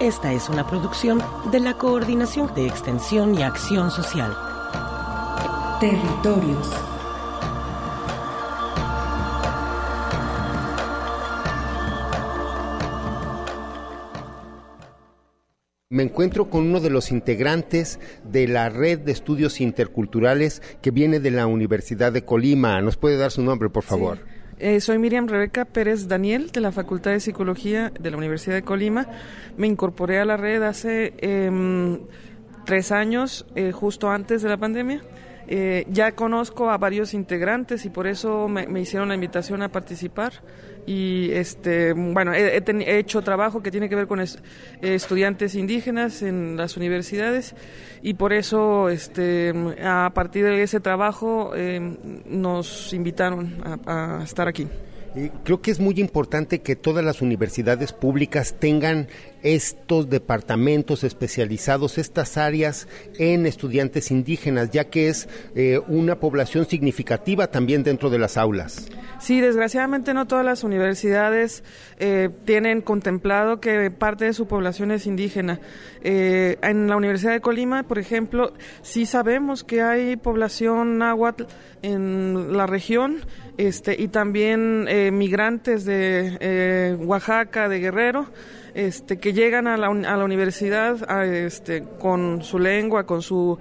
Esta es una producción de la Coordinación de Extensión y Acción Social. Territorios. Me encuentro con uno de los integrantes de la red de estudios interculturales que viene de la Universidad de Colima. ¿Nos puede dar su nombre, por favor? Sí. Eh, soy Miriam Rebeca Pérez Daniel de la Facultad de Psicología de la Universidad de Colima. Me incorporé a la red hace eh, tres años, eh, justo antes de la pandemia. Eh, ya conozco a varios integrantes y por eso me, hicieron la invitación a participar y este bueno he, he, hecho trabajo que tiene que ver con es, estudiantes indígenas en las universidades y por eso este a partir de ese trabajo eh, nos invitaron a, a estar aquí. Creo que es muy importante que todas las universidades públicas tengan estos departamentos especializados, estas áreas en estudiantes indígenas, ya que es eh, una población significativa también dentro de las aulas. Sí, desgraciadamente no todas las universidades eh, tienen contemplado que parte de su población es indígena. Eh, en la Universidad de Colima, por ejemplo, sí sabemos que hay población náhuatl en la región este, y también eh, migrantes de eh, Oaxaca, de Guerrero, este, que llegan a la, universidad este, con su lengua, con su,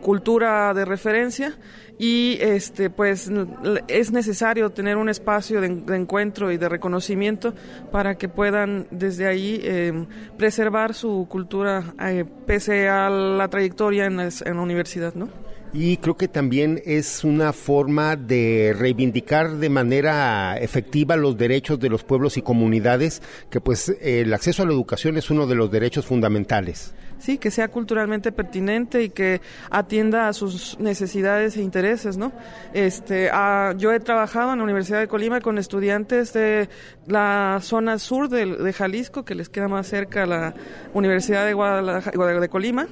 cultura de referencia y este pues es necesario tener un espacio de, encuentro y de reconocimiento para que puedan desde ahí eh, preservar su cultura eh, pese a la trayectoria en, en la universidad, ¿no? Y creo que también es una forma de reivindicar de manera efectiva los derechos de los pueblos y comunidades, que pues el acceso a la educación es uno de los derechos fundamentales. Sí, que sea culturalmente pertinente y que atienda a sus necesidades e intereses, ¿no? Este, a, yo he trabajado en la Universidad de Colima con estudiantes de la zona sur de, de Jalisco, que les queda más cerca la Universidad de, Guadalajara, de Colima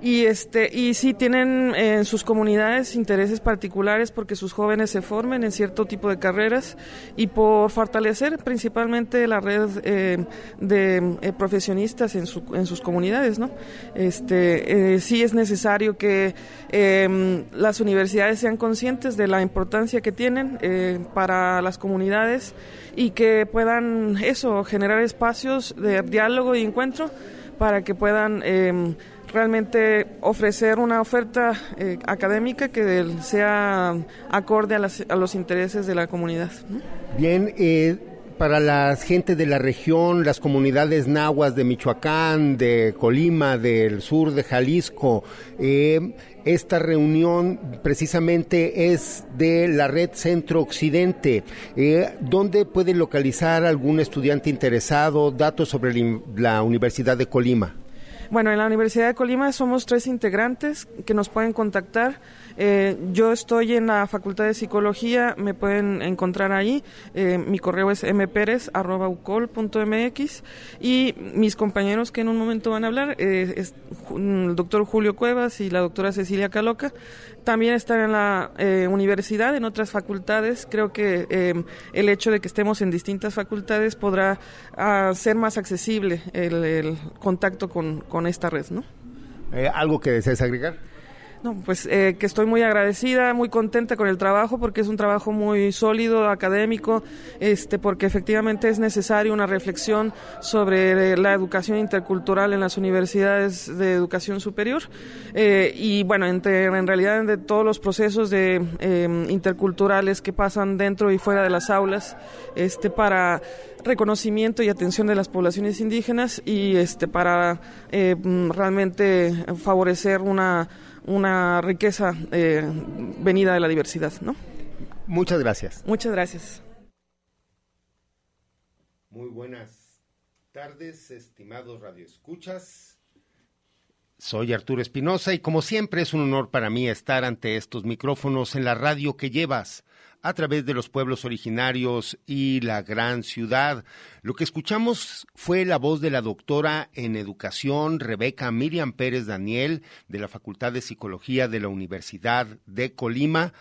y este y sí tienen en sus comunidades intereses particulares porque sus jóvenes se formen en cierto tipo de carreras y por fortalecer principalmente la red eh, de eh, profesionistas en, su, en sus comunidades no este eh, sí es necesario que em, las universidades sean conscientes de la importancia que tienen para las comunidades y que puedan eso generar espacios de diálogo y encuentro para que puedan eh, realmente ofrecer una oferta eh, académica que sea acorde a, las, a, los intereses de la comunidad. Bien, eh, para la gente de la región, las comunidades nahuas de Michoacán, de Colima, del sur de Jalisco, eh, esta reunión precisamente es de la red Centro Occidente. Eh, ¿Dónde puede localizar algún estudiante interesado datos sobre la Universidad de Colima? Bueno, en la Universidad de Colima somos tres integrantes que nos pueden contactar. Eh, yo estoy en la Facultad de Psicología, me pueden encontrar ahí. Eh, mi correo es mperez.ucol.mx y mis compañeros que en un momento van a hablar, eh, es el doctor Julio Cuevas y la doctora Cecilia Caloca, también están en la eh, universidad, en otras facultades. Creo que eh, el hecho de que estemos en distintas facultades podrá uh, ser más accesible el, el contacto con, con, esta red, ¿no? Eh, ¿Algo que desees agregar? No, pues eh, que estoy muy agradecida, muy contenta con el trabajo porque es un trabajo muy sólido, académico, este, porque efectivamente es necesario una reflexión sobre la educación intercultural en las universidades de educación superior. Eh, y bueno, entre, en realidad de todos los procesos de em, interculturales que pasan dentro y fuera de las aulas, este, para reconocimiento y atención de las poblaciones indígenas y este, para eh, realmente favorecer una una riqueza eh, venida de la diversidad, ¿no? Muchas gracias. Muchas gracias. Muy buenas tardes, estimados radioescuchas. Soy Arturo Espinosa y como siempre es un honor para mí estar ante estos micrófonos en la radio que llevas a través de los pueblos originarios y la gran ciudad. Lo que escuchamos fue la voz de la doctora en educación Rebeca Miriam Pérez Daniel de la Facultad de Psicología de la Universidad de Colima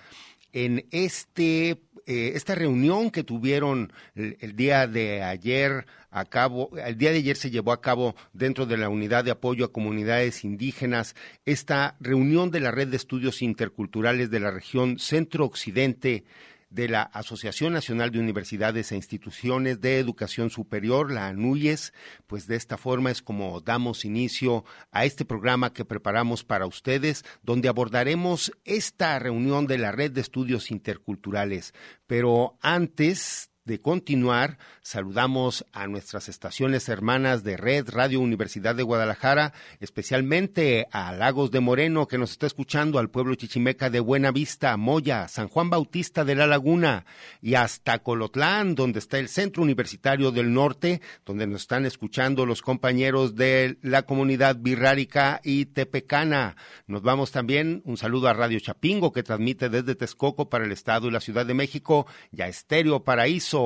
en este eh, esta reunión que tuvieron el, día de ayer a cabo, el día de ayer se llevó a cabo dentro de la unidad de apoyo a comunidades indígenas, esta reunión de la red de estudios interculturales de la región centro-occidente de la Asociación Nacional de Universidades e Instituciones de Educación Superior, la ANUYES, pues de esta forma es como damos inicio a este programa que preparamos para ustedes, donde abordaremos esta reunión de la Red de Estudios Interculturales. Pero antes de continuar, saludamos a nuestras estaciones hermanas de Red Radio Universidad de Guadalajara, especialmente a Lagos de Moreno, que nos está escuchando, al pueblo chichimeca de Buena Vista, Moya, San Juan Bautista de la Laguna y hasta Colotlán, donde está el Centro Universitario del Norte, donde nos están escuchando los compañeros de la comunidad birrárica y tepecana. Nos vamos también, un saludo a Radio Chapingo, que transmite desde Texcoco para el Estado y la Ciudad de México, y a Estéreo Paraíso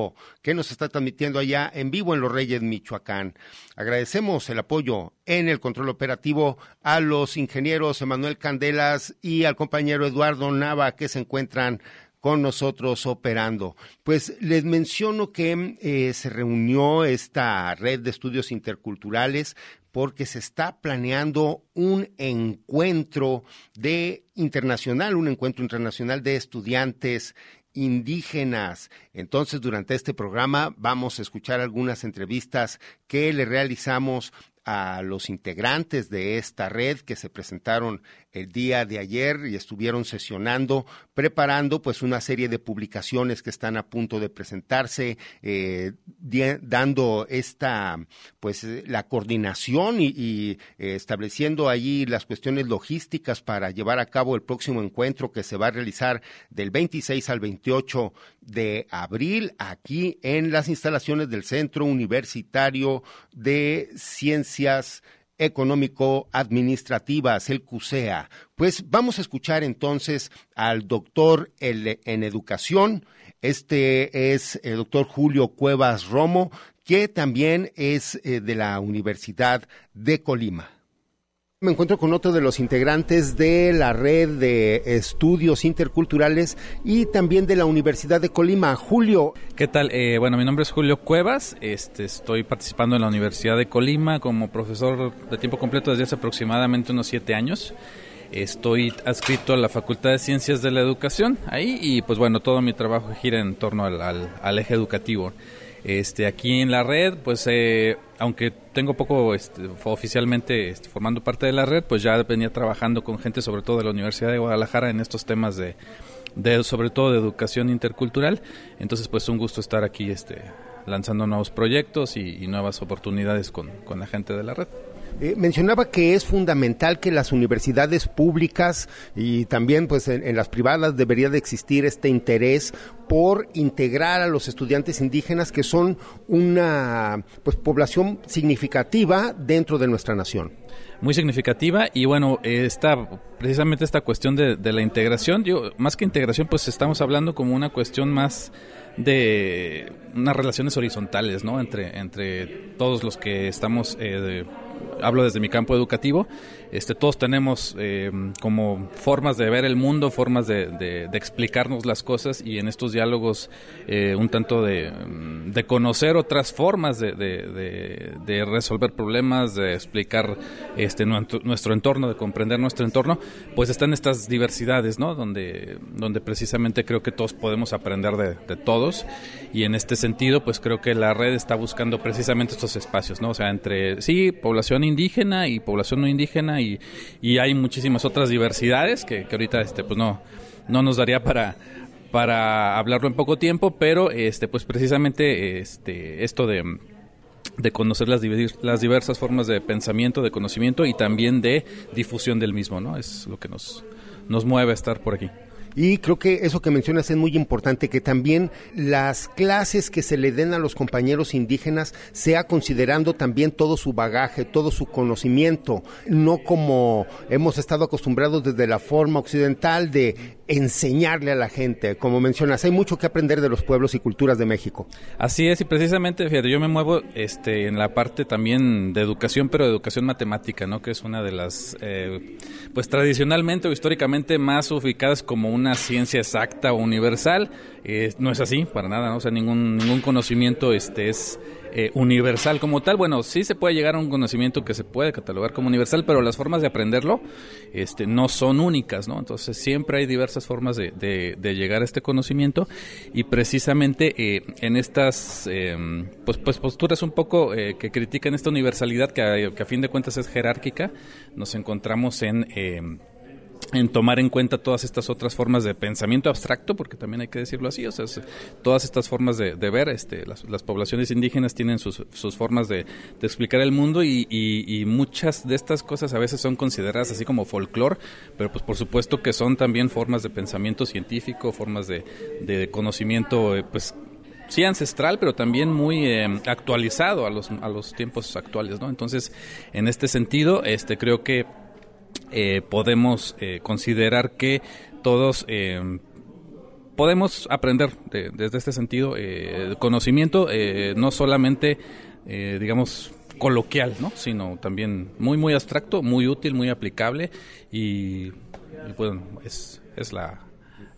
que nos está transmitiendo allá en vivo en Los Reyes, Michoacán. Agradecemos el apoyo en el control operativo a los ingenieros Emanuel Candelas y al compañero Eduardo Nava que se encuentran con nosotros operando. Pues les menciono que eh, se reunió esta red de estudios interculturales porque se está planeando un encuentro de internacional, un encuentro internacional de estudiantes indígenas. Entonces, durante este programa vamos a escuchar algunas entrevistas que le realizamos a los integrantes de esta red que se presentaron el día de ayer y estuvieron sesionando, preparando pues una serie de publicaciones que están a punto de presentarse, eh, dando esta pues la coordinación y, eh, estableciendo allí las cuestiones logísticas para llevar a cabo el próximo encuentro que se va a realizar del 26 al 28 de abril aquí en las instalaciones del Centro Universitario de Ciencias económico-administrativas, el CUSEA. Pues vamos a escuchar entonces al doctor en educación. Este es el doctor Julio Cuevas Romo, que también es eh, de la Universidad de Colima. Me encuentro con otro de los integrantes de la red de estudios interculturales y también de la Universidad de Colima. Julio. ¿Qué tal? Eh, bueno, mi nombre es Julio Cuevas. Este, estoy participando en la Universidad de Colima como profesor de tiempo completo desde hace aproximadamente unos siete años. Estoy adscrito a la Facultad de Ciencias de la Educación ahí y pues bueno, todo mi trabajo gira en torno al eje educativo. Este, aquí en la red, pues eh, aunque tengo poco este, oficialmente este, formando parte de la red, pues ya venía trabajando con gente sobre todo de la Universidad de Guadalajara en estos temas de, sobre todo de educación intercultural. Entonces, pues un gusto estar aquí este, lanzando nuevos proyectos y, nuevas oportunidades con, con la gente de la red. Eh, mencionaba que es fundamental que las universidades públicas y también pues en, las privadas debería de existir este interés por integrar a los estudiantes indígenas que son una pues población significativa dentro de nuestra nación muy significativa y bueno, esta, precisamente esta cuestión de, la integración, yo, más que integración, pues estamos hablando como una cuestión más de unas relaciones horizontales, ¿no? Entre, entre todos los que estamos eh, hablo desde mi campo educativo, este, todos tenemos eh, como formas de ver el mundo, formas de, explicarnos las cosas y en estos diálogos eh, un tanto de, de, conocer otras formas de, de, resolver problemas, de explicar este nuestro entorno, de comprender nuestro entorno, pues están estas diversidades, ¿no? Donde, donde precisamente creo que todos podemos aprender de, todos y en este sentido, pues creo que la red está buscando precisamente estos espacios, ¿no? O sea, entre, sí, población indígena y población no indígena y, y hay muchísimas otras diversidades que, que ahorita, este, pues no, no nos daría para para hablarlo en poco tiempo, pero este pues precisamente este esto de de conocer las, las diversas formas de pensamiento, de conocimiento y también de difusión del mismo, ¿no? Es lo que nos, nos mueve a estar por aquí. Y creo que eso que mencionas es muy importante, que también las clases que se le den a los compañeros indígenas sea considerando también todo su bagaje, todo su conocimiento, no como hemos estado acostumbrados desde la forma occidental de enseñarle a la gente. Como mencionas, hay mucho que aprender de los pueblos y culturas de México. Así es, y precisamente, fíjate, yo me muevo este, en la parte también de educación, pero de educación matemática, ¿no? Que es una de las, eh, pues tradicionalmente o históricamente más ubicadas como un una ciencia exacta o universal. Eh, no es así, para nada, ¿no? o sea, ningún, ningún conocimiento este, es eh, universal como tal. Bueno, sí se puede llegar a un conocimiento que se puede catalogar como universal, pero las formas de aprenderlo este, no son únicas, ¿no? Entonces siempre hay diversas formas de, de, llegar a este conocimiento y precisamente eh, en estas pues, pues posturas un poco que critican esta universalidad que a, que a, fin de cuentas es jerárquica, nos encontramos en en tomar en cuenta todas estas otras formas de pensamiento abstracto, porque también hay que decirlo así, o sea, todas estas formas de, ver, este, las, poblaciones indígenas tienen sus, formas de, explicar el mundo y, muchas de estas cosas a veces son consideradas así como folclore, pero pues por supuesto que son también formas de pensamiento científico, formas de, conocimiento, eh, pues sí ancestral, pero también muy eh, actualizado a los, a los tiempos actuales, ¿no? Entonces, en este sentido, este, creo que eh, podemos eh, considerar que todos eh, podemos aprender desde este sentido conocimiento no solamente digamos coloquial no sino también muy muy abstracto muy útil muy aplicable y, y bueno es, es la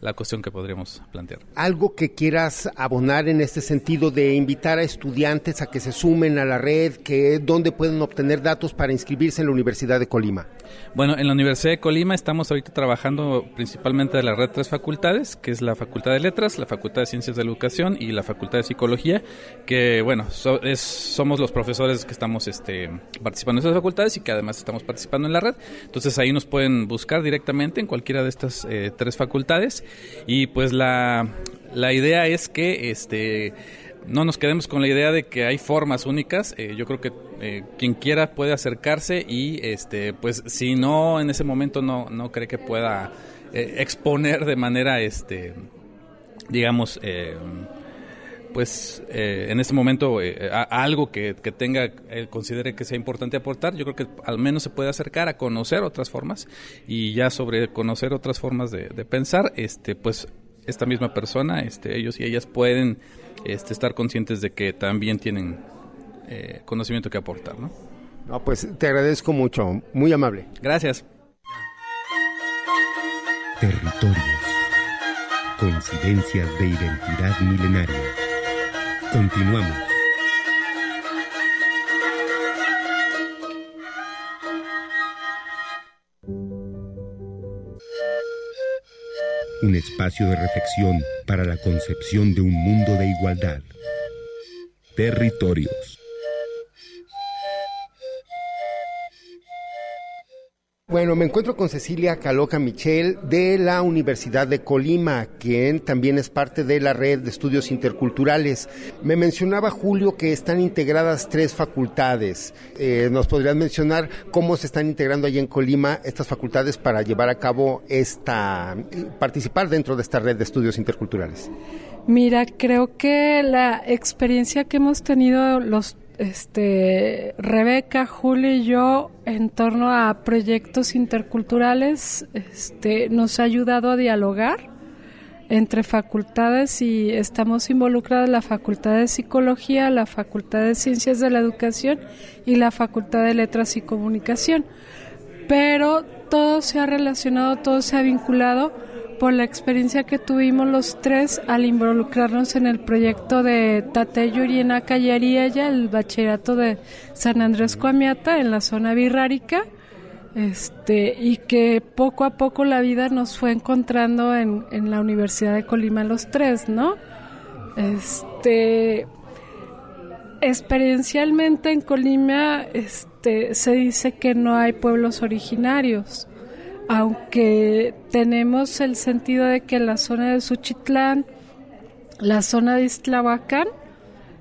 la cuestión que podríamos plantear. Algo que quieras abonar en este sentido de invitar a estudiantes a que se sumen a la red, que dónde pueden obtener datos para inscribirse en la Universidad de Colima. Bueno, en la Universidad de Colima estamos ahorita trabajando principalmente de la red tres facultades, que es la Facultad de Letras, la Facultad de Ciencias de la Educación y la Facultad de Psicología, que bueno, es, somos los profesores que estamos este, participando en esas facultades y que además estamos participando en la red. Entonces ahí nos pueden buscar directamente en cualquiera de estas eh, tres facultades y pues la, la idea es que este no nos quedemos con la idea de que hay formas únicas. Eh, yo creo que eh, quien quiera puede acercarse y, este, pues, si no en ese momento no, no cree que pueda eh, exponer de manera, este, digamos, pues, en ese momento algo que, que tenga, considere que sea importante aportar, yo creo que al menos se puede acercar a conocer otras formas y ya sobre conocer otras formas de, de pensar, este, pues, esta misma persona, este, ellos y ellas pueden este, estar conscientes de que también tienen eh, conocimiento que aportar, ¿no? No, pues te agradezco mucho, muy amable. Gracias. Territorios. Coincidencias de identidad milenaria. Continuamos. un espacio de reflexión para la concepción de un mundo de igualdad. Territorios. Bueno, me encuentro con Cecilia Caloca Michel de la Universidad de Colima, quien también es parte de la red de estudios interculturales. Me mencionaba Julio que están integradas tres facultades. Eh, ¿Nos podrías mencionar cómo se están integrando allí en Colima estas facultades para llevar a cabo esta, participar dentro de esta red de estudios interculturales? Mira, creo que la experiencia que hemos tenido los este, Rebeca, Julio y yo en torno a proyectos interculturales este, nos ha ayudado a dialogar entre facultades y estamos involucradas la Facultad de Psicología, la Facultad de Ciencias de la Educación y la Facultad de Letras y Comunicación. Pero todo se ha relacionado, todo se ha vinculado por la experiencia que tuvimos los tres al involucrarnos en el proyecto de Tate Yuriena Yariella, el bachillerato de San Andrés Coamiata en la zona birrárica, este, y que poco a poco la vida nos fue encontrando en, en la Universidad de Colima los tres, ¿no? Este, experiencialmente en Colima este, se dice que no hay pueblos originarios aunque tenemos el sentido de que la zona de Suchitlán, la zona de Iztlahuacán,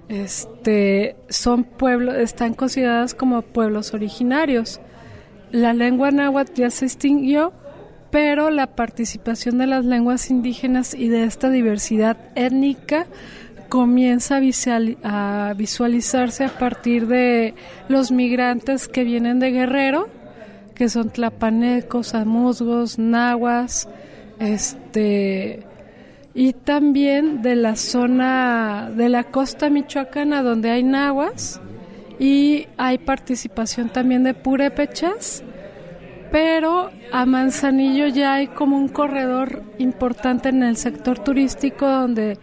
este, son pueblos, están consideradas como pueblos originarios. La lengua náhuatl ya se extinguió, pero la participación de las lenguas indígenas y de esta diversidad étnica comienza a visualizarse a partir de los migrantes que vienen de Guerrero, que son tlapanecos, amuzgos, nahuas, este y también de la zona de la costa michoacana donde hay nahuas y hay participación también de purépechas, pero a Manzanillo ya hay como un corredor importante en el sector turístico donde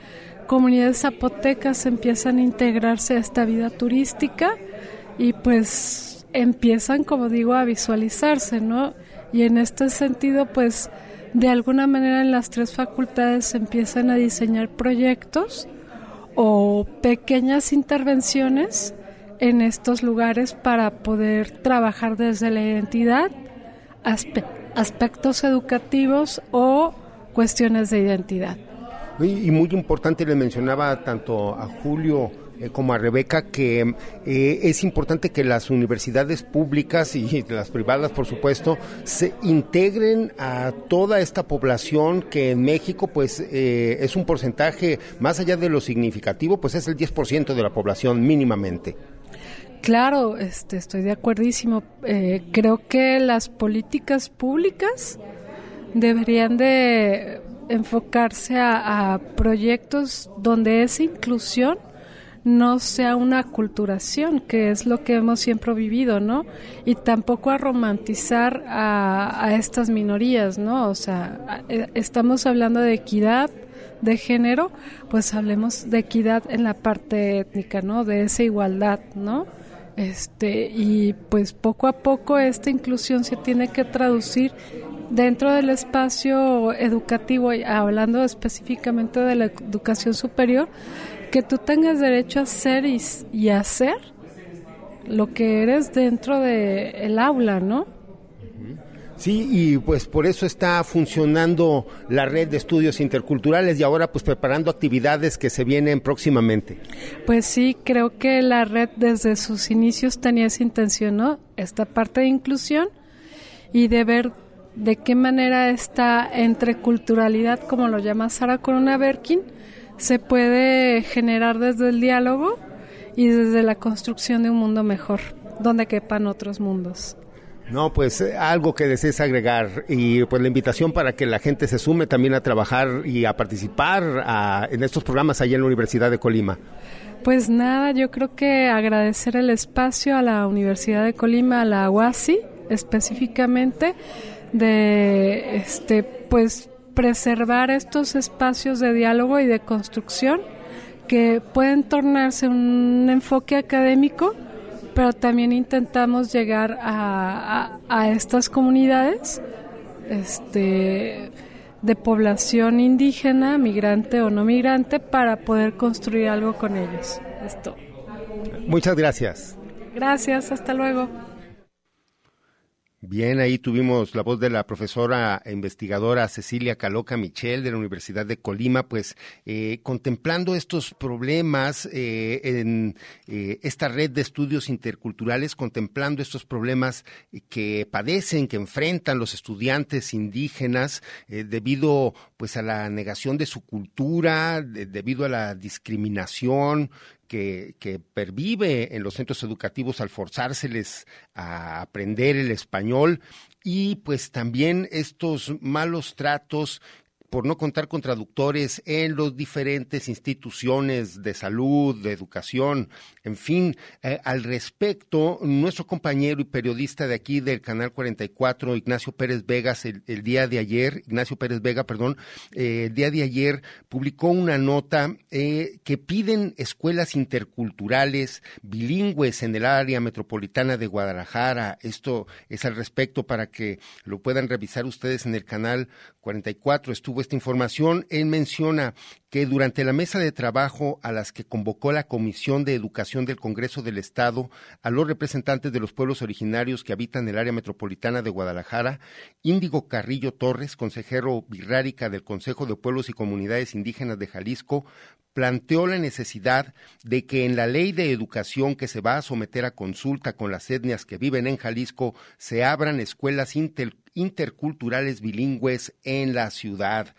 comunidades zapotecas empiezan a integrarse a esta vida turística y pues empiezan, como digo, a visualizarse, ¿no? Y en este sentido, pues, de alguna manera en las tres facultades empiezan a diseñar proyectos o pequeñas intervenciones en estos lugares para poder trabajar desde la identidad, aspectos educativos o cuestiones de identidad. Y muy importante, le mencionaba tanto a Julio eh, como a Rebeca que eh, es importante que las universidades públicas y las privadas, por supuesto, se integren a toda esta población que en México, pues, eh, es un porcentaje más allá de lo significativo, pues es el 10% de la población mínimamente. Claro, este, estoy de acuerdísimo. creo que las políticas públicas deberían de enfocarse a proyectos donde esa inclusión no sea una culturación, que es lo que hemos siempre vivido, ¿no? Y tampoco a romantizar a, estas minorías, ¿no? O sea, eh, estamos hablando de equidad de género, pues hablemos de equidad en la parte étnica, ¿no? De esa igualdad, ¿no? Este, y pues poco a poco esta inclusión se tiene que traducir dentro del espacio educativo, hablando específicamente de la educación superior, que tú tengas derecho a ser y, hacer lo que eres dentro del el aula, ¿no? Sí, y pues por eso está funcionando la red de estudios interculturales y ahora pues preparando actividades que se vienen próximamente. Pues sí, creo que la red desde sus inicios tenía esa intención, ¿no? Esta parte de inclusión y de ver de qué manera esta entreculturalidad, como lo llama Sara Corona Berkin, se puede generar desde el diálogo y desde la construcción de un mundo mejor, donde quepan otros mundos. No, pues eh, algo que desees agregar y pues la invitación para que la gente se sume también a trabajar y a participar en estos programas allá en la Universidad de Colima. Pues nada, yo creo que agradecer el espacio a la Universidad de Colima, a la UASI específicamente, de este pues preservar estos espacios de diálogo y de construcción que pueden tornarse un enfoque académico, pero también intentamos llegar a, estas comunidades este, de población indígena, migrante o no migrante, para poder construir algo con ellos. Esto. Muchas gracias. Gracias, hasta luego. Bien, ahí tuvimos la voz de la profesora e investigadora Cecilia Caloca Michel de la Universidad de Colima, pues eh, contemplando estos problemas eh, en eh, esta red de estudios interculturales, contemplando estos problemas que padecen, que enfrentan los estudiantes indígenas debido pues a la negación de su cultura, debido a la discriminación, que, pervive en los centros educativos al forzárseles a aprender el español. Y pues también estos malos tratos por no contar con traductores en las diferentes instituciones de salud, de educación, en fin, eh, al respecto, nuestro compañero y periodista de aquí del Canal 44, Ignacio Pérez Vegas, el, día de ayer, Ignacio Pérez Vega, perdón, eh, el día de ayer publicó una nota eh, que piden escuelas interculturales bilingües en el área metropolitana de Guadalajara. Esto es al respecto para que lo puedan revisar ustedes en el canal 44 estuvo esta información. Él menciona que durante la mesa de trabajo a las que convocó la Comisión de Educación del Congreso del Estado a los representantes de los pueblos originarios que habitan el área metropolitana de Guadalajara, Índigo Carrillo Torres, consejero birrárica del Consejo de Pueblos y Comunidades Indígenas de Jalisco, planteó la necesidad de que en la ley de educación que se va a someter a consulta con las etnias que viven en Jalisco se abran escuelas interculturales bilingües en la ciudad.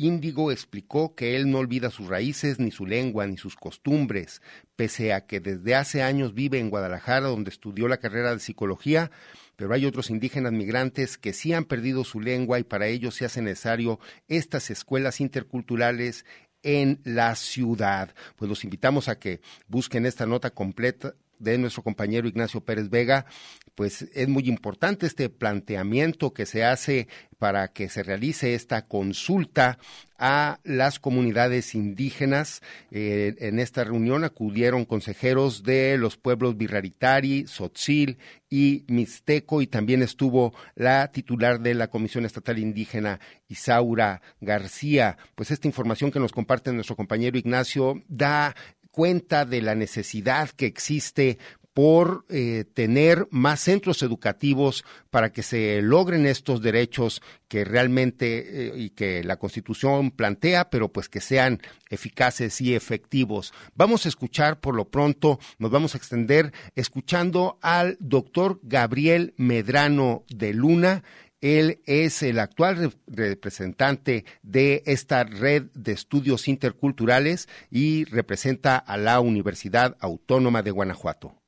Índigo explicó que él no olvida sus raíces, ni su lengua, ni sus costumbres, pese a que desde hace años vive en Guadalajara, donde estudió la carrera de psicología, pero hay otros indígenas migrantes que sí han perdido su lengua y para ello se hace necesario estas escuelas interculturales en la ciudad. Pues los invitamos a que busquen esta nota completa de nuestro compañero Ignacio Pérez Vega, pues es muy importante este planteamiento que se hace para que se realice esta consulta a las comunidades indígenas. Eh, en esta reunión acudieron consejeros de los pueblos Birraritari, Sotzil y Mixteco y también estuvo la titular de la Comisión Estatal Indígena, Isaura García. Pues esta información que nos comparte nuestro compañero Ignacio da cuenta de la necesidad que existe por eh, tener más centros educativos para que se logren estos derechos que realmente eh, y que la Constitución plantea, pero pues que sean eficaces y efectivos. Vamos a escuchar por lo pronto, nos vamos a extender escuchando al doctor Gabriel Medrano de Luna. Él es el actual representante de esta red de estudios interculturales y representa a la Universidad Autónoma de Guanajuato.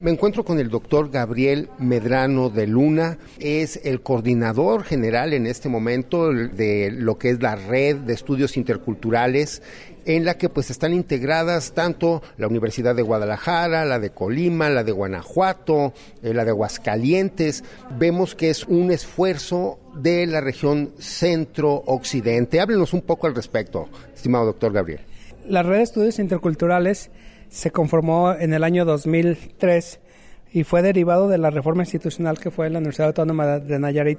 Me encuentro con el doctor Gabriel Medrano de Luna, es el coordinador general en este momento de lo que es la red de estudios interculturales en la que pues están integradas tanto la Universidad de Guadalajara, la de Colima, la de Guanajuato, eh, la de Aguascalientes. Vemos que es un esfuerzo de la región centro-occidente. Háblenos un poco al respecto, estimado doctor Gabriel. La red de estudios interculturales se conformó en el año 2003 y fue derivado de la reforma institucional que fue en la Universidad Autónoma de Nayarit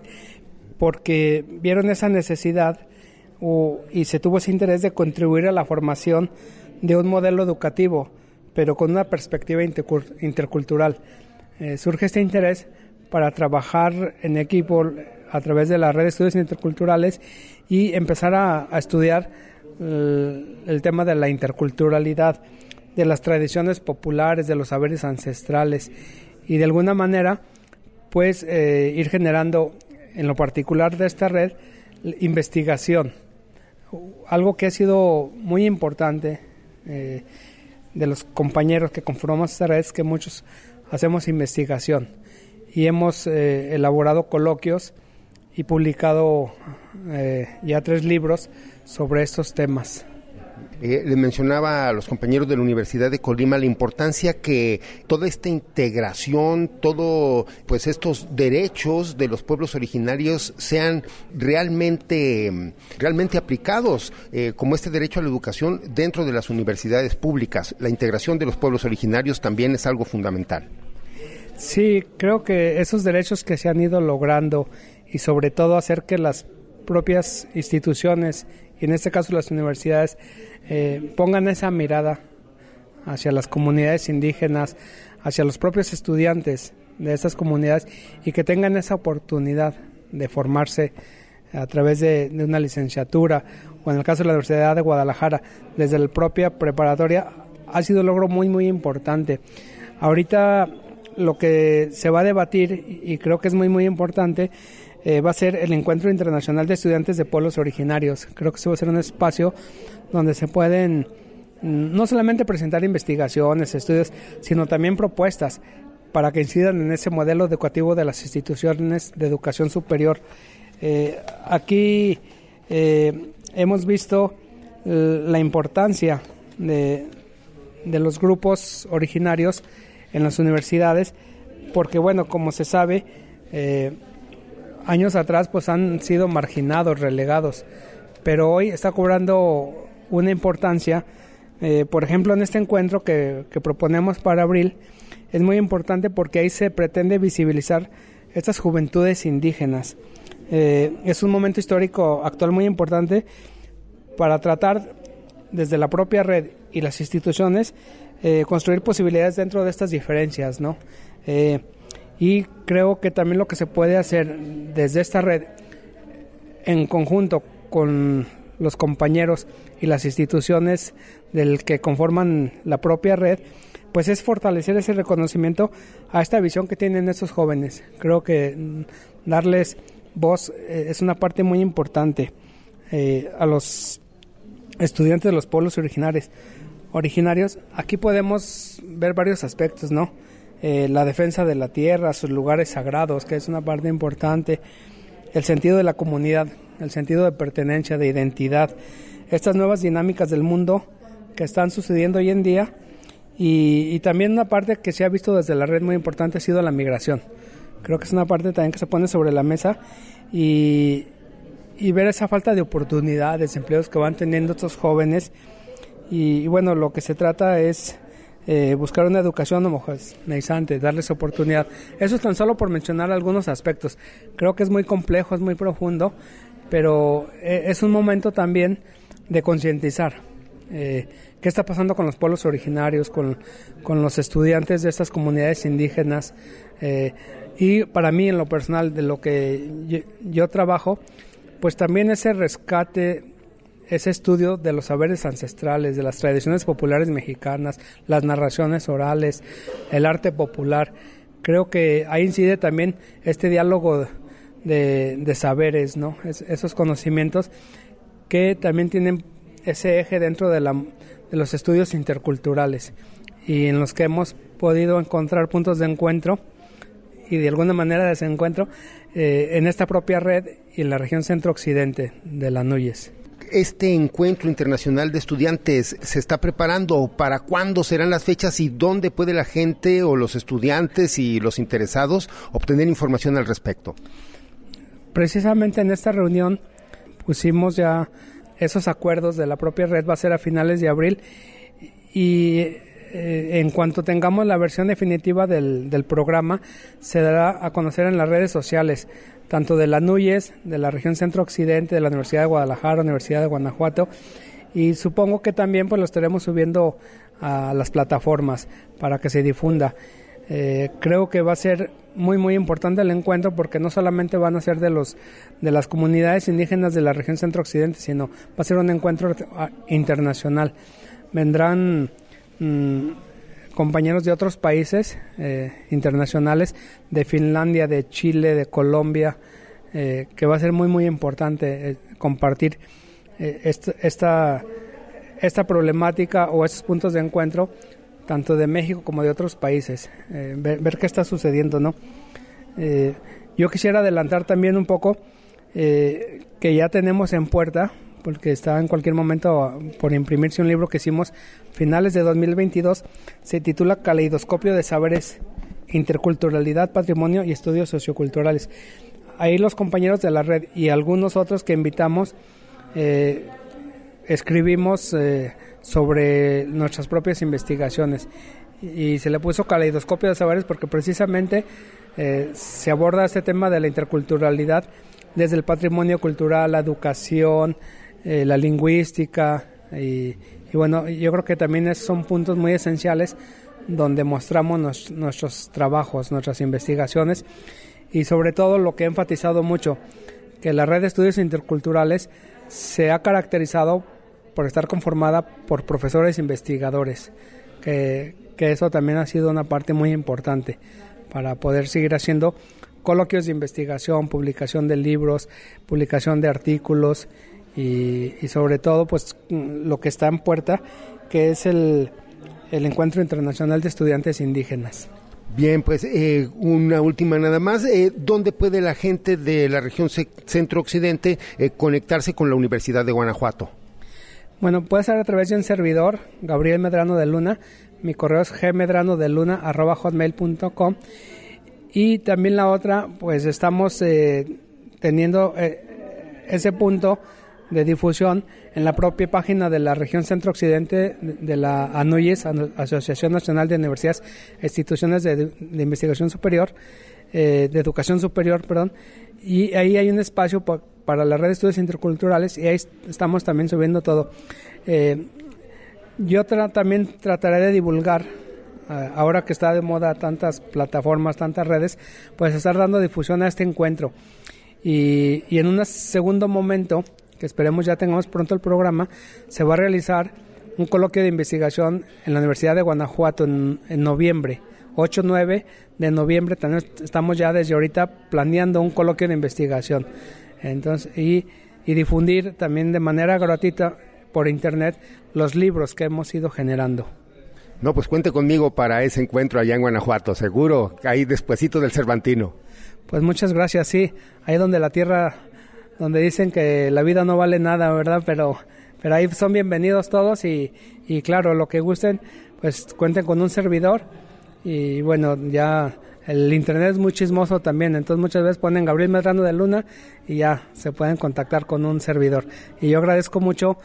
porque vieron esa necesidad y se tuvo ese interés de contribuir a la formación de un modelo educativo, pero con una perspectiva intercultural. Eh, surge este interés para trabajar en equipo a través de la red de estudios interculturales y empezar a, estudiar el, tema de la interculturalidad, de las tradiciones populares, de los saberes ancestrales y de alguna manera pues eh, ir generando en lo particular de esta red investigación algo que ha sido muy importante eh, de los compañeros que conformamos esta red es que muchos hacemos investigación y hemos eh, elaborado coloquios y publicado eh, ya tres libros sobre estos temas. Eh, le mencionaba a los compañeros de la Universidad de Colima la importancia que toda esta integración, todo, pues estos derechos de los pueblos originarios sean realmente, realmente aplicados, eh, como este derecho a la educación dentro de las universidades públicas. La integración de los pueblos originarios también es algo fundamental. Sí, creo que esos derechos que se han ido logrando y sobre todo hacer que las propias instituciones, y en este caso las universidades, eh, pongan esa mirada hacia las comunidades indígenas, hacia los propios estudiantes de esas comunidades y que tengan esa oportunidad de formarse a través de, una licenciatura o en el caso de la Universidad de Guadalajara, desde la propia preparatoria, ha sido un logro muy, muy importante. Ahorita lo que se va a debatir, y creo que es muy, muy importante, eh, va a ser el Encuentro Internacional de Estudiantes de Pueblos Originarios. Creo que se va a ser un espacio donde se pueden mm, no solamente presentar investigaciones, estudios, sino también propuestas para que incidan en ese modelo educativo de las instituciones de educación superior. Eh, aquí eh, hemos visto la importancia de, los grupos originarios en las universidades, porque bueno, como se sabe, años atrás pues han sido marginados, relegados, pero hoy está cobrando una importancia, eh, por ejemplo en este encuentro que, proponemos para abril, es muy importante porque ahí se pretende visibilizar estas juventudes indígenas. Eh, es un momento histórico actual muy importante para tratar desde la propia red y las instituciones eh, construir posibilidades dentro de estas diferencias, ¿no? Eh, y creo que también lo que se puede hacer desde esta red, en conjunto con los compañeros y las instituciones del que conforman la propia red, pues es fortalecer ese reconocimiento a esta visión que tienen estos jóvenes. Creo que mm, darles voz eh, es una parte muy importante a los estudiantes de los pueblos originarios. originarios. Aquí podemos ver varios aspectos, ¿no? Eh, la defensa de la tierra, sus lugares sagrados, que es una parte importante, el sentido de la comunidad, el sentido de pertenencia, de identidad, estas nuevas dinámicas del mundo que están sucediendo hoy en día y, y también una parte que se ha visto desde la red muy importante ha sido la migración. Creo que es una parte también que se pone sobre la mesa y, y ver esa falta de oportunidades, empleos que van teniendo estos jóvenes. Y, bueno, lo que se trata es eh, buscar una educación homogeneizante, darles oportunidad. Eso es tan solo por mencionar algunos aspectos. Creo que es muy complejo, es muy profundo, pero eh, es un momento también de concientizar. Eh, qué está pasando con los pueblos originarios, con, con los estudiantes de estas comunidades indígenas. y para mí, en lo personal, de lo que yo trabajo, pues también ese rescate, ese estudio de los saberes ancestrales, de las tradiciones populares mexicanas, las narraciones orales, el arte popular, creo que ahí incide también este diálogo de, saberes, ¿no? esos conocimientos que también tienen ese eje dentro de, la, de los estudios interculturales y en los que hemos podido encontrar puntos de encuentro y de alguna manera de ese encuentro eh, en esta propia red y en la región centro-occidente de la Núñez. Este encuentro internacional de estudiantes se está preparando. ¿Para cuándo serán las fechas y dónde puede la gente o los estudiantes y los interesados obtener información al respecto? Precisamente en esta reunión pusimos ya esos acuerdos de la propia red, va a ser a finales de abril y eh, en cuanto tengamos la versión definitiva del, del, programa, se dará a conocer en las redes sociales, tanto de la NUYES, de la región centro-occidente, de la Universidad de Guadalajara, Universidad de Guanajuato, y supongo que también pues lo estaremos subiendo a las plataformas para que se difunda. Eh, creo que va a ser muy muy importante el encuentro porque no solamente van a ser de los de las comunidades indígenas de la región centro-occidente, sino va a ser un encuentro ah, internacional. Vendrán Mm, compañeros de otros países eh, internacionales, de Finlandia, de Chile, de Colombia, eh, que va a ser muy, muy importante eh, compartir esta, esta, problemática o estos puntos de encuentro, tanto de México como de otros países, ver, ver, qué está sucediendo, ¿no? yo quisiera adelantar también un poco que ya tenemos en puerta porque está en cualquier momento por imprimirse un libro que hicimos finales de 2022. Se titula Caleidoscopio de Saberes, Interculturalidad, Patrimonio y Estudios Socioculturales. Ahí los compañeros de la red y algunos otros que invitamos eh, escribimos eh, sobre nuestras propias investigaciones y se le puso caleidoscopio de saberes porque precisamente eh, se aborda este tema de la interculturalidad desde el patrimonio cultural, la educación, eh, la lingüística y, bueno, yo creo que también son puntos muy esenciales donde mostramos nuestros trabajos, nuestras investigaciones y sobre todo lo que he enfatizado mucho, que la red de estudios interculturales se ha caracterizado por estar conformada por profesores investigadores, que, que eso también ha sido una parte muy importante para poder seguir haciendo coloquios de investigación, publicación de libros, publicación de artículos y, sobre todo pues lo que está en puerta, que es el, el Encuentro Internacional de Estudiantes Indígenas. Bien, pues eh, una última nada más. Eh, ¿Dónde puede la gente de la región centro-occidente eh, conectarse con la Universidad de Guanajuato? Bueno, puede ser a través de un servidor, Gabriel Medrano de Luna. Mi correo es gmedranodeluna.hotmail.com Y también la otra, pues estamos teniendo ese punto de difusión en la propia página de la región centro-occidente de la ANUYES, Asociación Nacional de Universidades e Instituciones de, Investigación Superior, eh, de Educación Superior, perdón, y ahí hay un espacio para la red de estudios interculturales y ahí estamos también subiendo todo. Eh, yo también trataré de divulgar, eh, ahora que está de moda tantas plataformas, tantas redes, pues estar dando difusión a este encuentro. Y, y en un segundo momento, que esperemos ya tengamos pronto el programa, se va a realizar un coloquio de investigación en la Universidad de Guanajuato en, noviembre. 8-9 de noviembre también estamos ya desde ahorita planeando un coloquio de investigación entonces y, y difundir también de manera gratuita por internet los libros que hemos ido generando. No, pues cuente conmigo para ese encuentro allá en Guanajuato, seguro, ahí despuesito del Cervantino. Pues muchas gracias, sí, ahí donde la tierra donde dicen que la vida no vale nada, ¿verdad? Pero, pero ahí son bienvenidos todos y, y claro, lo que gusten, pues cuenten con un servidor y bueno, ya el internet es muy chismoso también, entonces muchas veces ponen Gabriel Medrano de Luna y ya se pueden contactar con un servidor. Y yo agradezco mucho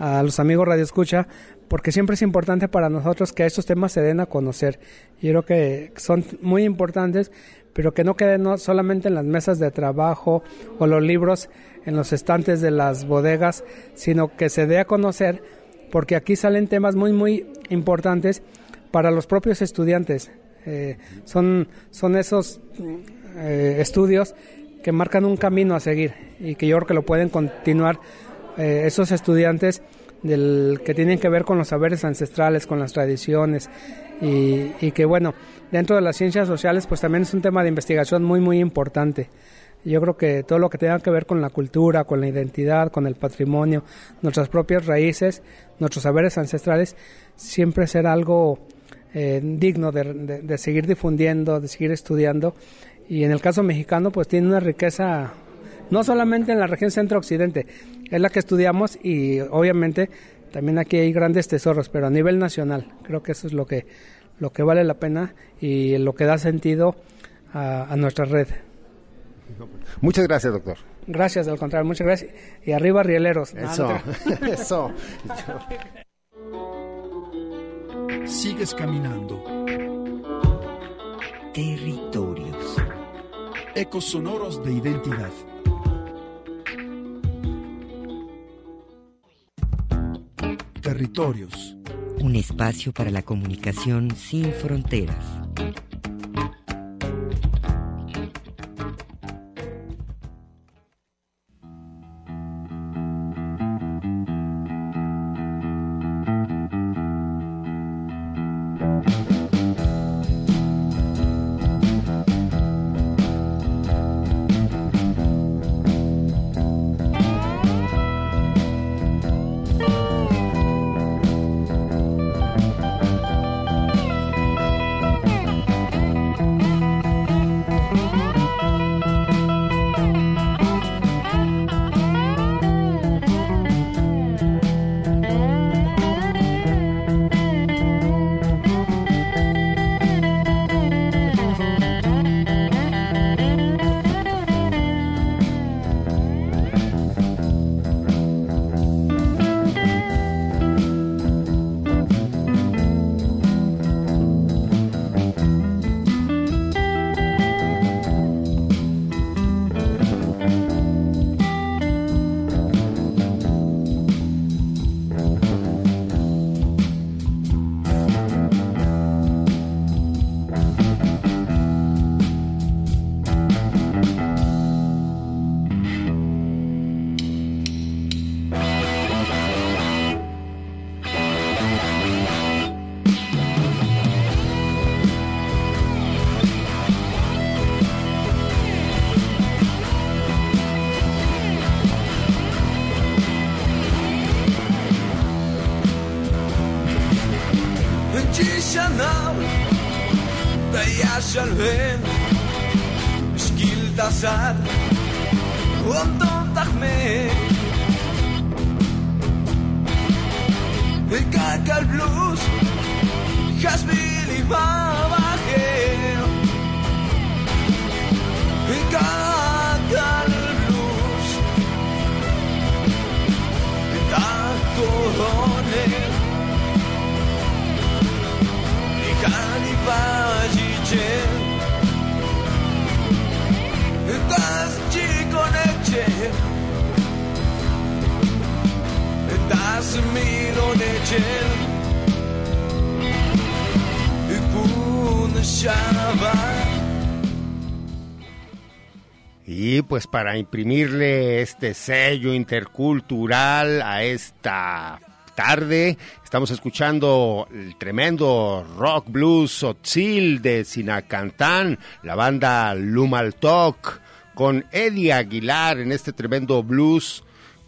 a los amigos Radio Escucha porque siempre es importante para nosotros que estos temas se den a conocer. Yo creo que son muy importantes pero que no quede no solamente en las mesas de trabajo o los libros en los estantes de las bodegas, sino que se dé a conocer, porque aquí salen temas muy, muy importantes para los propios estudiantes. Eh, son, son esos eh, estudios que marcan un camino a seguir y que yo creo que lo pueden continuar eh, esos estudiantes del, que tienen que ver con los saberes ancestrales, con las tradiciones y, y que bueno, dentro de las ciencias sociales, pues también es un tema de investigación muy, muy importante. Yo creo que todo lo que tenga que ver con la cultura, con la identidad, con el patrimonio, nuestras propias raíces, nuestros saberes ancestrales, siempre será algo eh, digno de, seguir difundiendo, de seguir estudiando. Y en el caso mexicano, pues tiene una riqueza, no solamente en la región centro-occidente, es la que estudiamos y obviamente también aquí hay grandes tesoros, pero a nivel nacional, creo que eso es lo que lo que vale la pena y lo que da sentido a, nuestra red. Muchas gracias, doctor. Gracias, al contrario, muchas gracias. Y arriba, rieleros. Eso, eso. Sigues caminando. Territorios. Ecos sonoros de identidad. Un espacio para la comunicación sin fronteras. Y pues para imprimirle este sello intercultural a esta tarde, estamos escuchando el tremendo rock blues Otzil de Sinacantán, la banda Lumaltok, con Eddie Aguilar en este tremendo blues,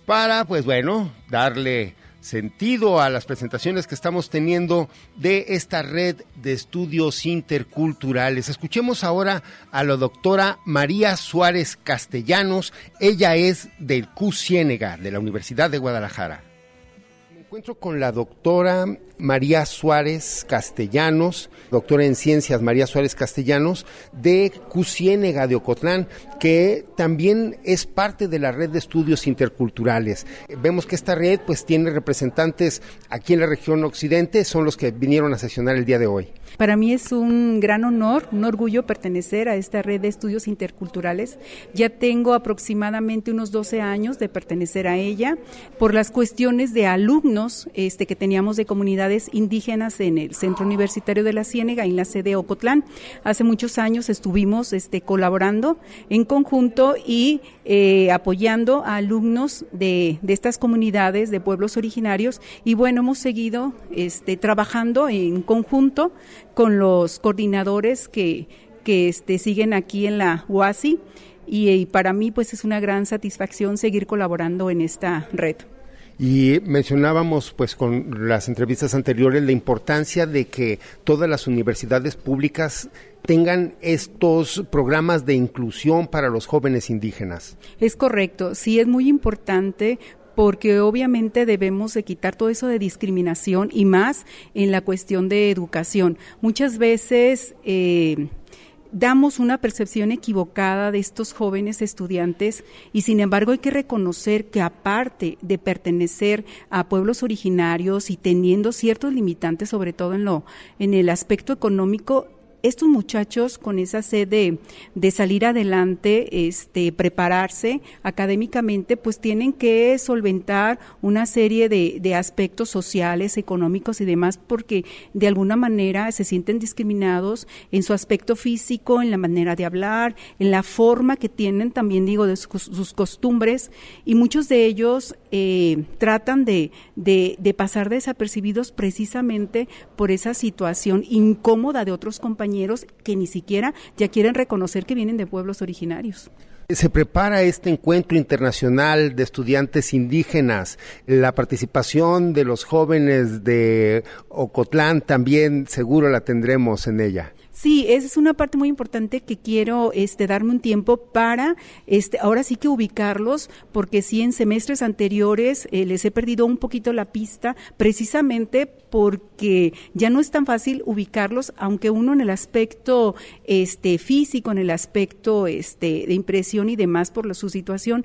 para pues bueno, darle sentido a las presentaciones que estamos teniendo de esta red de estudios interculturales. Escuchemos ahora a la doctora María Suárez Castellanos. Ella es del Q Ciénega, de la Universidad de Guadalajara. Encuentro con la doctora María Suárez Castellanos, doctora en ciencias María Suárez Castellanos, de Cusiénega de Ocotlán, que también es parte de la red de estudios interculturales. Vemos que esta red pues tiene representantes aquí en la región occidente, son los que vinieron a sesionar el día de hoy. Para mí es un gran honor, un orgullo pertenecer a esta red de estudios interculturales. Ya tengo aproximadamente unos 12 años de pertenecer a ella por las cuestiones de alumnos este, que teníamos de comunidad indígenas en el Centro Universitario de la Ciénega, en la sede Ocotlán. Hace muchos años estuvimos este, colaborando en conjunto y eh, apoyando a alumnos de, de, estas comunidades de pueblos originarios y bueno, hemos seguido este, trabajando en conjunto con los coordinadores que, que este, siguen aquí en la UASI y, y para mí pues es una gran satisfacción seguir colaborando en esta red. Y mencionábamos, pues, con las entrevistas anteriores, la importancia de que todas las universidades públicas tengan estos programas de inclusión para los jóvenes indígenas. Es correcto, sí es muy importante porque obviamente debemos de quitar todo eso de discriminación y más en la cuestión de educación. Muchas veces eh, damos una percepción equivocada de estos jóvenes estudiantes y sin embargo hay que reconocer que aparte de pertenecer a pueblos originarios y teniendo ciertos limitantes sobre todo en lo en el aspecto económico estos muchachos con esa sed de, salir adelante, este, prepararse académicamente, pues tienen que solventar una serie de, aspectos sociales, económicos y demás, porque de alguna manera se sienten discriminados en su aspecto físico, en la manera de hablar, en la forma que tienen también, digo, de sus, costumbres, y muchos de ellos eh, tratan de, de pasar desapercibidos precisamente por esa situación incómoda de otros compañeros que ni siquiera ya quieren reconocer que vienen de pueblos originarios. Se prepara este encuentro internacional de estudiantes indígenas. La participación de los jóvenes de Ocotlán también seguro la tendremos en ella. Sí, esa es una parte muy importante que quiero este, darme un tiempo para, este, ahora sí que ubicarlos, porque sí en semestres anteriores eh, les he perdido un poquito la pista, precisamente porque ya no es tan fácil ubicarlos, aunque uno en el aspecto este, físico, en el aspecto este, de impresión y demás por su situación,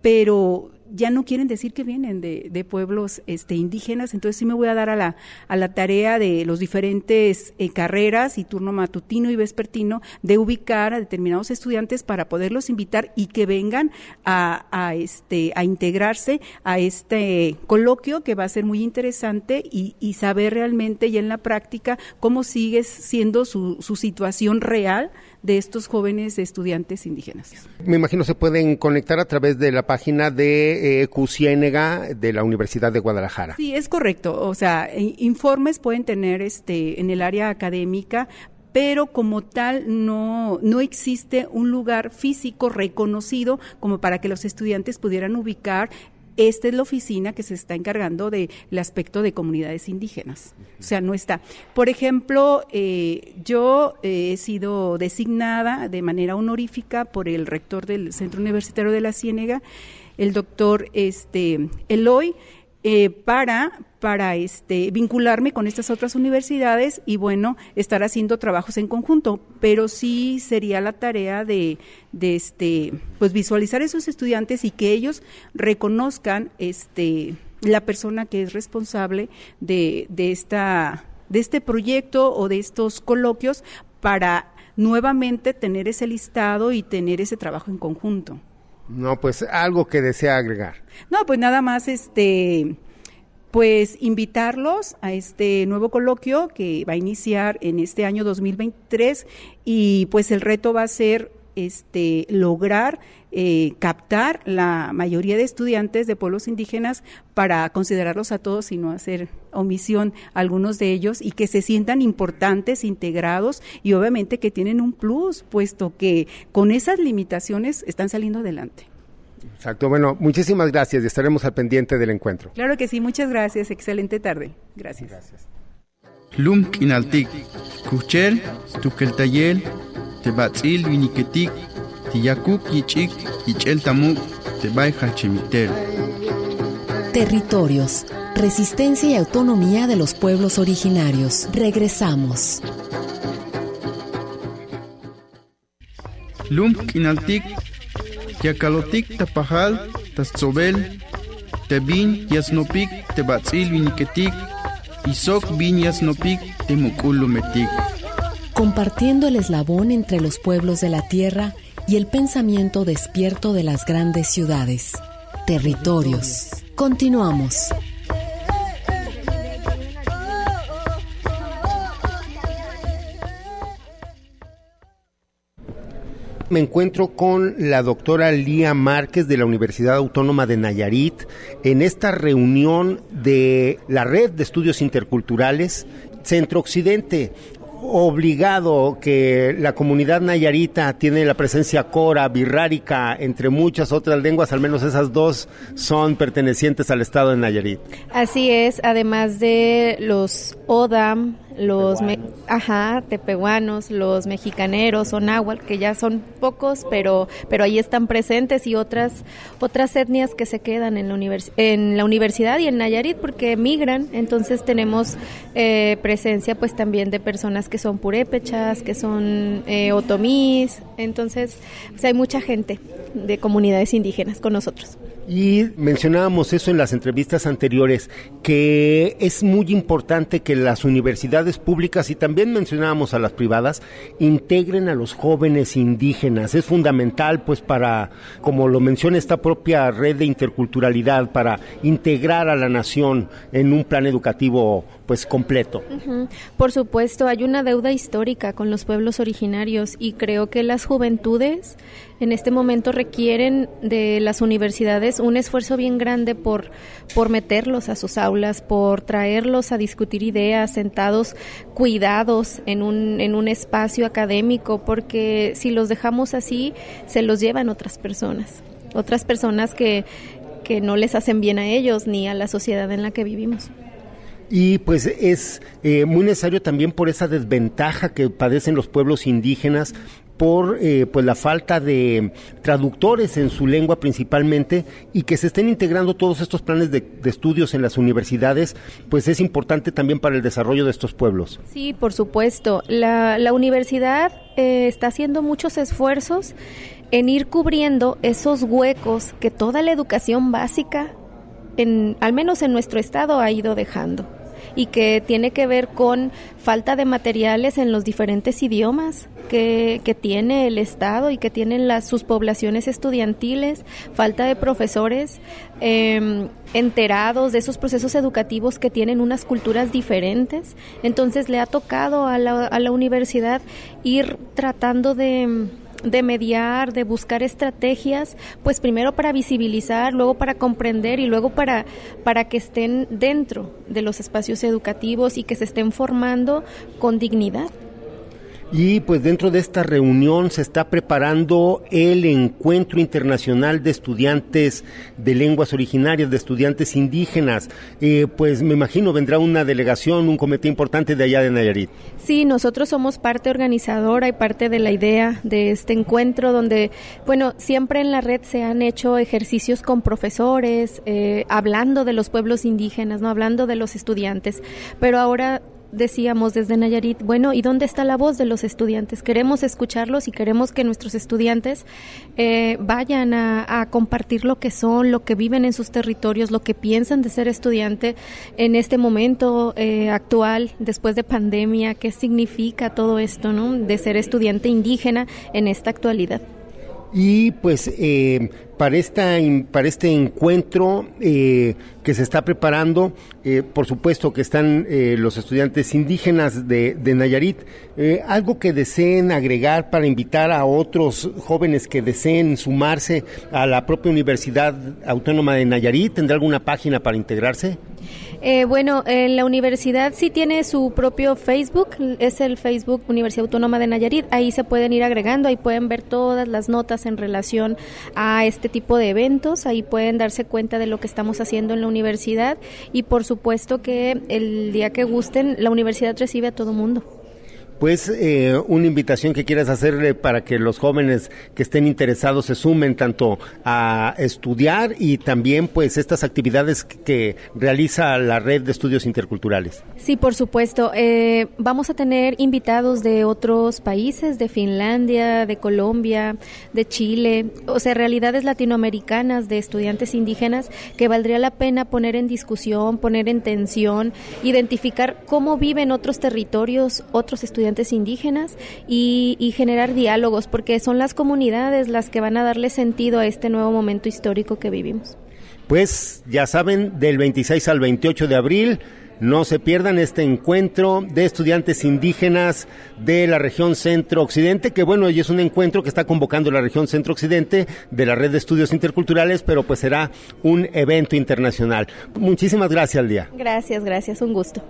pero ya no quieren decir que vienen de, de, pueblos este, indígenas, entonces sí me voy a dar a la, a la tarea de los diferentes eh, carreras y turno matutino y vespertino de ubicar a determinados estudiantes para poderlos invitar y que vengan a, a, este, a integrarse a este coloquio que va a ser muy interesante y, y saber realmente ya en la práctica cómo sigue siendo su, su situación real de estos jóvenes estudiantes indígenas. Me imagino se pueden conectar a través de la página de eh, Cusiénega de la Universidad de Guadalajara. Sí, es correcto. O sea, informes pueden tener este en el área académica, pero como tal no, no existe un lugar físico reconocido como para que los estudiantes pudieran ubicar esta es la oficina que se está encargando del aspecto de comunidades indígenas. O sea, no está. Por ejemplo, eh, yo eh, he sido designada de manera honorífica por el rector del Centro Universitario de la Ciénega, el doctor este, Eloy, eh, para, para este, vincularme con estas otras universidades y bueno, estar haciendo trabajos en conjunto, pero sí sería la tarea de, de este, pues visualizar a esos estudiantes y que ellos reconozcan este, la persona que es responsable de, de, esta, de este proyecto o de estos coloquios para nuevamente tener ese listado y tener ese trabajo en conjunto. No, pues algo que desea agregar. No, pues nada más este pues invitarlos a este nuevo coloquio que va a iniciar en este año 2023 y pues el reto va a ser este lograr eh, captar la mayoría de estudiantes de pueblos indígenas para considerarlos a todos y no hacer omisión a algunos de ellos y que se sientan importantes, integrados y obviamente que tienen un plus, puesto que con esas limitaciones están saliendo adelante. Exacto, bueno, muchísimas gracias y estaremos al pendiente del encuentro. Claro que sí, muchas gracias, excelente tarde. Gracias. Gracias. Lum kinaltik, kuchel, tukeltayel, tebatzil viniketik, tiyakuk yichik, yichel tamuk, tebay hachemitel. Territorios, resistencia y autonomía de los pueblos originarios. Regresamos. Lum kinaltik, Yakalotik tapajal, tatzobel, tebin yasnopik, tebatzil viniketik, isok bin yasnopik, temukulumetik. Compartiendo el eslabón entre los pueblos de la tierra y el pensamiento despierto de las grandes ciudades. Territorios. Continuamos. me encuentro con la doctora Lía Márquez de la Universidad Autónoma de Nayarit en esta reunión de la Red de Estudios Interculturales Centro Occidente obligado que la comunidad nayarita tiene la presencia cora, birrárica, entre muchas otras lenguas, al menos esas dos son pertenecientes al estado de Nayarit. Así es, además de los ODAM, los ajá, tepehuanos, los mexicaneros o náhuatl, que ya son pocos, pero pero ahí están presentes y otras otras etnias que se quedan en la, en la universidad y en Nayarit porque migran, entonces tenemos eh, presencia pues también de personas que son purépechas, que son eh, otomís, entonces pues, hay mucha gente de comunidades indígenas con nosotros. Y mencionábamos eso en las entrevistas anteriores, que es muy importante que las universidades públicas y también mencionábamos a las privadas integren a los jóvenes indígenas. Es fundamental pues para, como lo menciona esta propia red de interculturalidad, para integrar a la nación en un plan educativo pues completo. Por supuesto, hay una deuda histórica con los pueblos originarios y creo que las juventudes en este momento requieren de las universidades un esfuerzo bien grande por, por meterlos a sus aulas, por traerlos a discutir ideas sentados, cuidados en un, en un espacio académico, porque si los dejamos así, se los llevan otras personas, otras personas que, que no les hacen bien a ellos ni a la sociedad en la que vivimos. Y pues es eh, muy necesario también por esa desventaja que padecen los pueblos indígenas por eh, pues la falta de traductores en su lengua principalmente y que se estén integrando todos estos planes de, estudios en las universidades, pues es importante también para el desarrollo de estos pueblos. Sí, por supuesto. La, la universidad eh, está haciendo muchos esfuerzos en ir cubriendo esos huecos que toda la educación básica, en, al menos en nuestro estado, ha ido dejando y que tiene que ver con falta de materiales en los diferentes idiomas que, que tiene el Estado y que tienen las, sus poblaciones estudiantiles, falta de profesores em, enterados de esos procesos educativos que tienen unas culturas diferentes. Entonces le ha tocado a la, a la universidad ir tratando de de mediar, de buscar estrategias, pues primero para visibilizar, luego para comprender y luego para, para que estén dentro de los espacios educativos y que se estén formando con dignidad. Y pues dentro de esta reunión se está preparando el Encuentro Internacional de Estudiantes de Lenguas Originarias, de estudiantes indígenas. Eh, pues me imagino vendrá una delegación, un comité importante de allá de Nayarit. Sí, nosotros somos parte organizadora y parte de la idea de este encuentro donde, bueno, siempre en la red se han hecho ejercicios con profesores, eh, hablando de los pueblos indígenas, no hablando de los estudiantes, pero ahora decíamos desde Nayarit, bueno, ¿y dónde está la voz de los estudiantes? Queremos escucharlos y queremos que nuestros estudiantes eh, vayan a, compartir lo que son, lo que viven en sus territorios, lo que piensan de ser estudiante en este momento eh, actual, después de pandemia, qué significa todo esto, ¿no? De ser estudiante indígena en esta actualidad. Y pues eh, para, esta, para este encuentro eh, que se está preparando, eh, por supuesto que están los estudiantes indígenas de, de Nayarit, algo que deseen agregar para invitar a otros jóvenes que deseen sumarse a la propia Universidad Autónoma de Nayarit, ¿tendrá alguna página para integrarse? Eh, bueno, en la universidad sí tiene su propio Facebook, es el Facebook Universidad Autónoma de Nayarit. Ahí se pueden ir agregando, ahí pueden ver todas las notas en relación a este tipo de eventos, ahí pueden darse cuenta de lo que estamos haciendo en la universidad y por supuesto que el día que gusten, la universidad recibe a todo mundo pues eh, una invitación que quieras hacerle para que los jóvenes que estén interesados se sumen tanto a estudiar y también pues estas actividades que realiza la red de estudios interculturales. Sí, por supuesto. Eh, vamos a tener invitados de otros países, de Finlandia, de Colombia, de Chile, o sea, realidades latinoamericanas de estudiantes indígenas que valdría la pena poner en discusión, poner en tensión, identificar cómo viven otros territorios, otros estudiantes indígenas y, generar diálogos, porque son las comunidades las que van a darle sentido a este nuevo momento histórico que vivimos. Pues ya saben, del 26 al 28 de abril, no se pierdan este encuentro de estudiantes indígenas de la región centro-occidente, que bueno, y es un encuentro que está convocando la región centro-occidente de la red de estudios interculturales, pero pues será un evento internacional. Muchísimas gracias, Aldía. Gracias, gracias, un gusto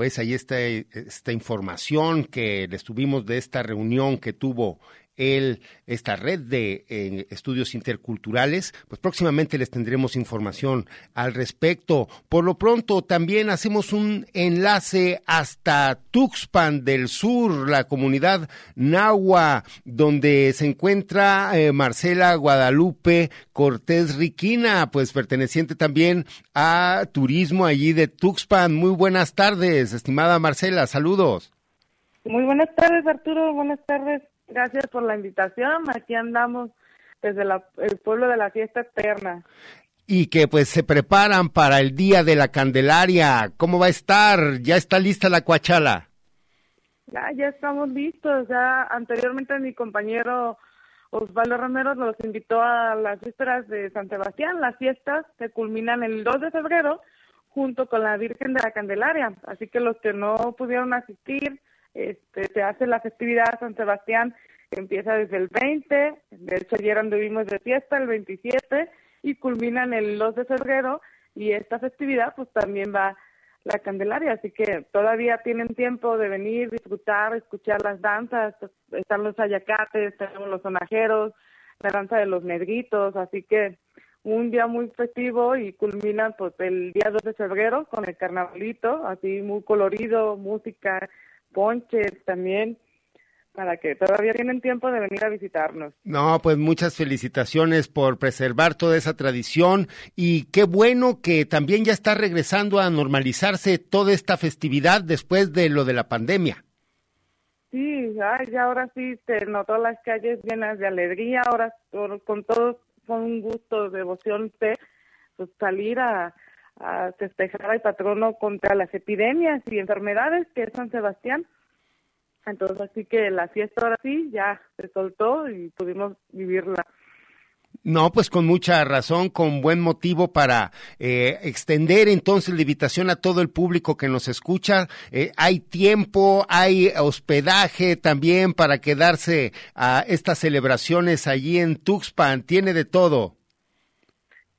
pues ahí está esta información que les tuvimos de esta reunión que tuvo esta red de eh, estudios interculturales, pues próximamente les tendremos información al respecto. Por lo pronto también hacemos un enlace hasta Tuxpan del Sur, la comunidad Nahua, donde se encuentra eh, Marcela Guadalupe Cortés Riquina, pues perteneciente también a turismo allí de Tuxpan. Muy buenas tardes, estimada Marcela, saludos. Muy buenas tardes, Arturo. Buenas tardes. Gracias por la invitación. Aquí andamos desde el pueblo de la fiesta eterna. Y que pues se preparan para el día de la Candelaria. ¿Cómo va a estar? ¿Ya está lista la cuachala? Ya, ya estamos listos. Ya anteriormente mi compañero Osvaldo Romero nos invitó a las vísperas de San Sebastián. Las fiestas se culminan el 2 de febrero junto con la Virgen de la Candelaria. Así que los que no pudieron asistir, este, se hace la festividad San Sebastián empieza desde el 20, de hecho ayer anduvimos de fiesta el 27 y culminan el 2 de febrero y esta festividad pues también va la Candelaria, así que todavía tienen tiempo de venir, disfrutar, escuchar las danzas, están los ayacates, tenemos los sonajeros, la danza de los negritos, así que un día muy festivo y culmina pues el día 2 de febrero con el carnavalito, así muy colorido, música, ponches también para que todavía tienen tiempo de venir a visitarnos. No, pues muchas felicitaciones por preservar toda esa tradición y qué bueno que también ya está regresando a normalizarse toda esta festividad después de lo de la pandemia. Sí, ya ahora sí se notó las calles llenas de alegría, ahora con todos con un gusto, devoción, pues, salir a, a festejar al patrono contra las epidemias y enfermedades que es San Sebastián. Entonces, así que la fiesta ahora sí ya se soltó y pudimos vivirla. No, pues con mucha razón, con buen motivo para eh, extender entonces la invitación a todo el público que nos escucha. Eh, hay tiempo, hay hospedaje también para quedarse a estas celebraciones allí en Tuxpan, tiene de todo.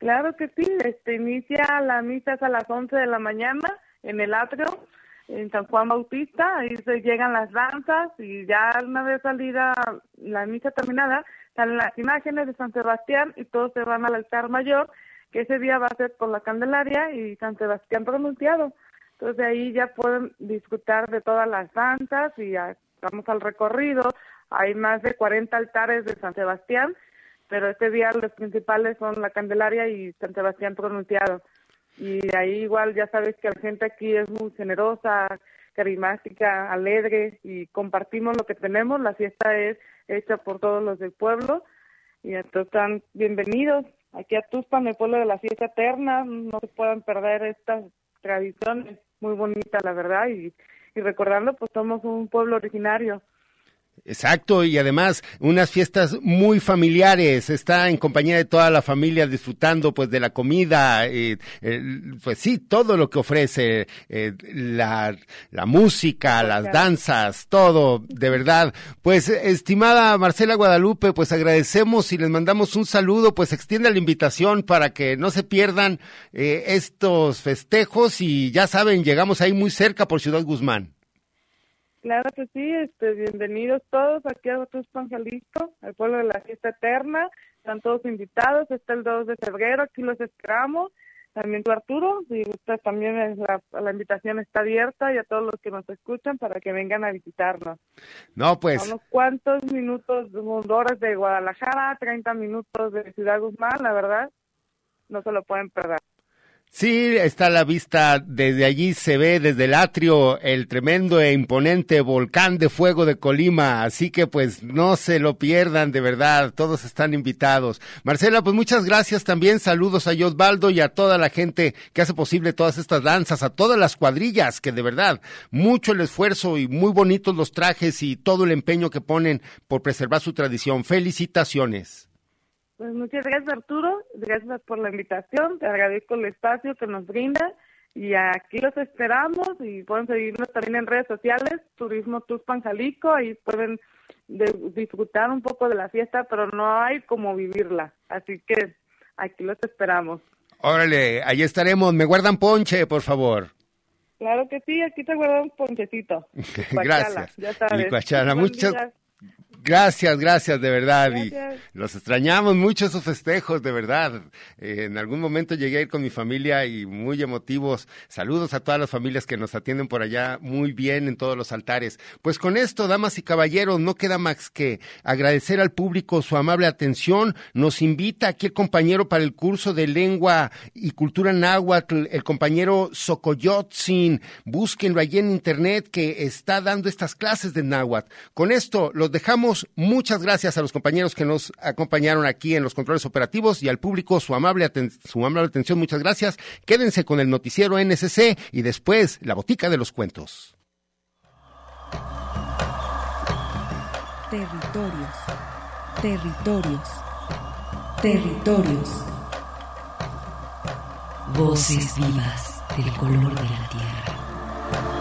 Claro que sí, este, inicia la misa a las 11 de la mañana en el atrio en San Juan Bautista, ahí se llegan las danzas y ya una vez salida la misa terminada, salen las imágenes de San Sebastián y todos se van al altar mayor, que ese día va a ser con la Candelaria y San Sebastián pronunciado. Entonces ahí ya pueden disfrutar de todas las danzas y ya vamos al recorrido. Hay más de 40 altares de San Sebastián, pero este día los principales son la Candelaria y San Sebastián pronunciado. Y ahí igual ya sabes que la gente aquí es muy generosa, carismática, alegre y compartimos lo que tenemos. La fiesta es hecha por todos los del pueblo. Y entonces están bienvenidos aquí a Tuspan, el pueblo de la fiesta eterna. No se puedan perder estas tradiciones, muy bonita la verdad. Y, y recordando pues somos un pueblo originario Exacto, y además unas fiestas muy familiares, está en compañía de toda la familia disfrutando pues de la comida, eh, pues sí, todo lo que ofrece, eh, la, la, música, las danzas, todo, de verdad. Pues estimada Marcela Guadalupe, pues agradecemos y les mandamos un saludo, pues extiende la invitación para que no se pierdan eh, estos festejos y ya saben, llegamos ahí muy cerca por Ciudad Guzmán. Claro que sí, este, bienvenidos todos aquí a Tuxpan, Jalisco, al pueblo de la fiesta eterna. Están todos invitados, está el 2 de febrero, aquí los esperamos. También tú, Arturo, y usted también la, la, invitación está abierta y a todos los que nos escuchan para que vengan a visitarnos. No, pues. unos cuantos minutos, horas de Guadalajara, 30 minutos de Ciudad Guzmán, la verdad, no se lo pueden perder. Sí, está a la vista, desde allí se ve desde el atrio el tremendo e imponente volcán de fuego de Colima, así que pues no se lo pierdan de verdad, todos están invitados. Marcela, pues muchas gracias también, saludos a Osvaldo y a toda la gente que hace posible todas estas danzas, a todas las cuadrillas que de verdad, mucho el esfuerzo y muy bonitos los trajes y todo el empeño que ponen por preservar su tradición. Felicitaciones. Pues muchas gracias Arturo, gracias por la invitación, te agradezco el espacio que nos brinda y aquí los esperamos y pueden seguirnos también en redes sociales, Turismo Tuspan Jalisco, ahí pueden disfrutar un poco de la fiesta, pero no hay como vivirla, así que aquí los esperamos. Órale, ahí estaremos, me guardan ponche, por favor. Claro que sí, aquí te guardo un ponchecito. Gracias. Ya sabes. Muchas, Gracias, gracias, de verdad. Y los extrañamos mucho esos festejos, de verdad. Eh, en algún momento llegué a ir con mi familia y muy emotivos. Saludos a todas las familias que nos atienden por allá muy bien en todos los altares. Pues con esto, damas y caballeros, no queda más que agradecer al público su amable atención. Nos invita aquí el compañero para el curso de lengua y cultura náhuatl, el compañero Socoyotzin. Búsquenlo allí en internet que está dando estas clases de náhuatl. Con esto los dejamos Muchas gracias a los compañeros que nos acompañaron aquí en los controles operativos y al público su amable, su amable atención. Muchas gracias. Quédense con el noticiero NSC y después la botica de los cuentos. Territorios. Territorios. Territorios. Voces vivas del color de la tierra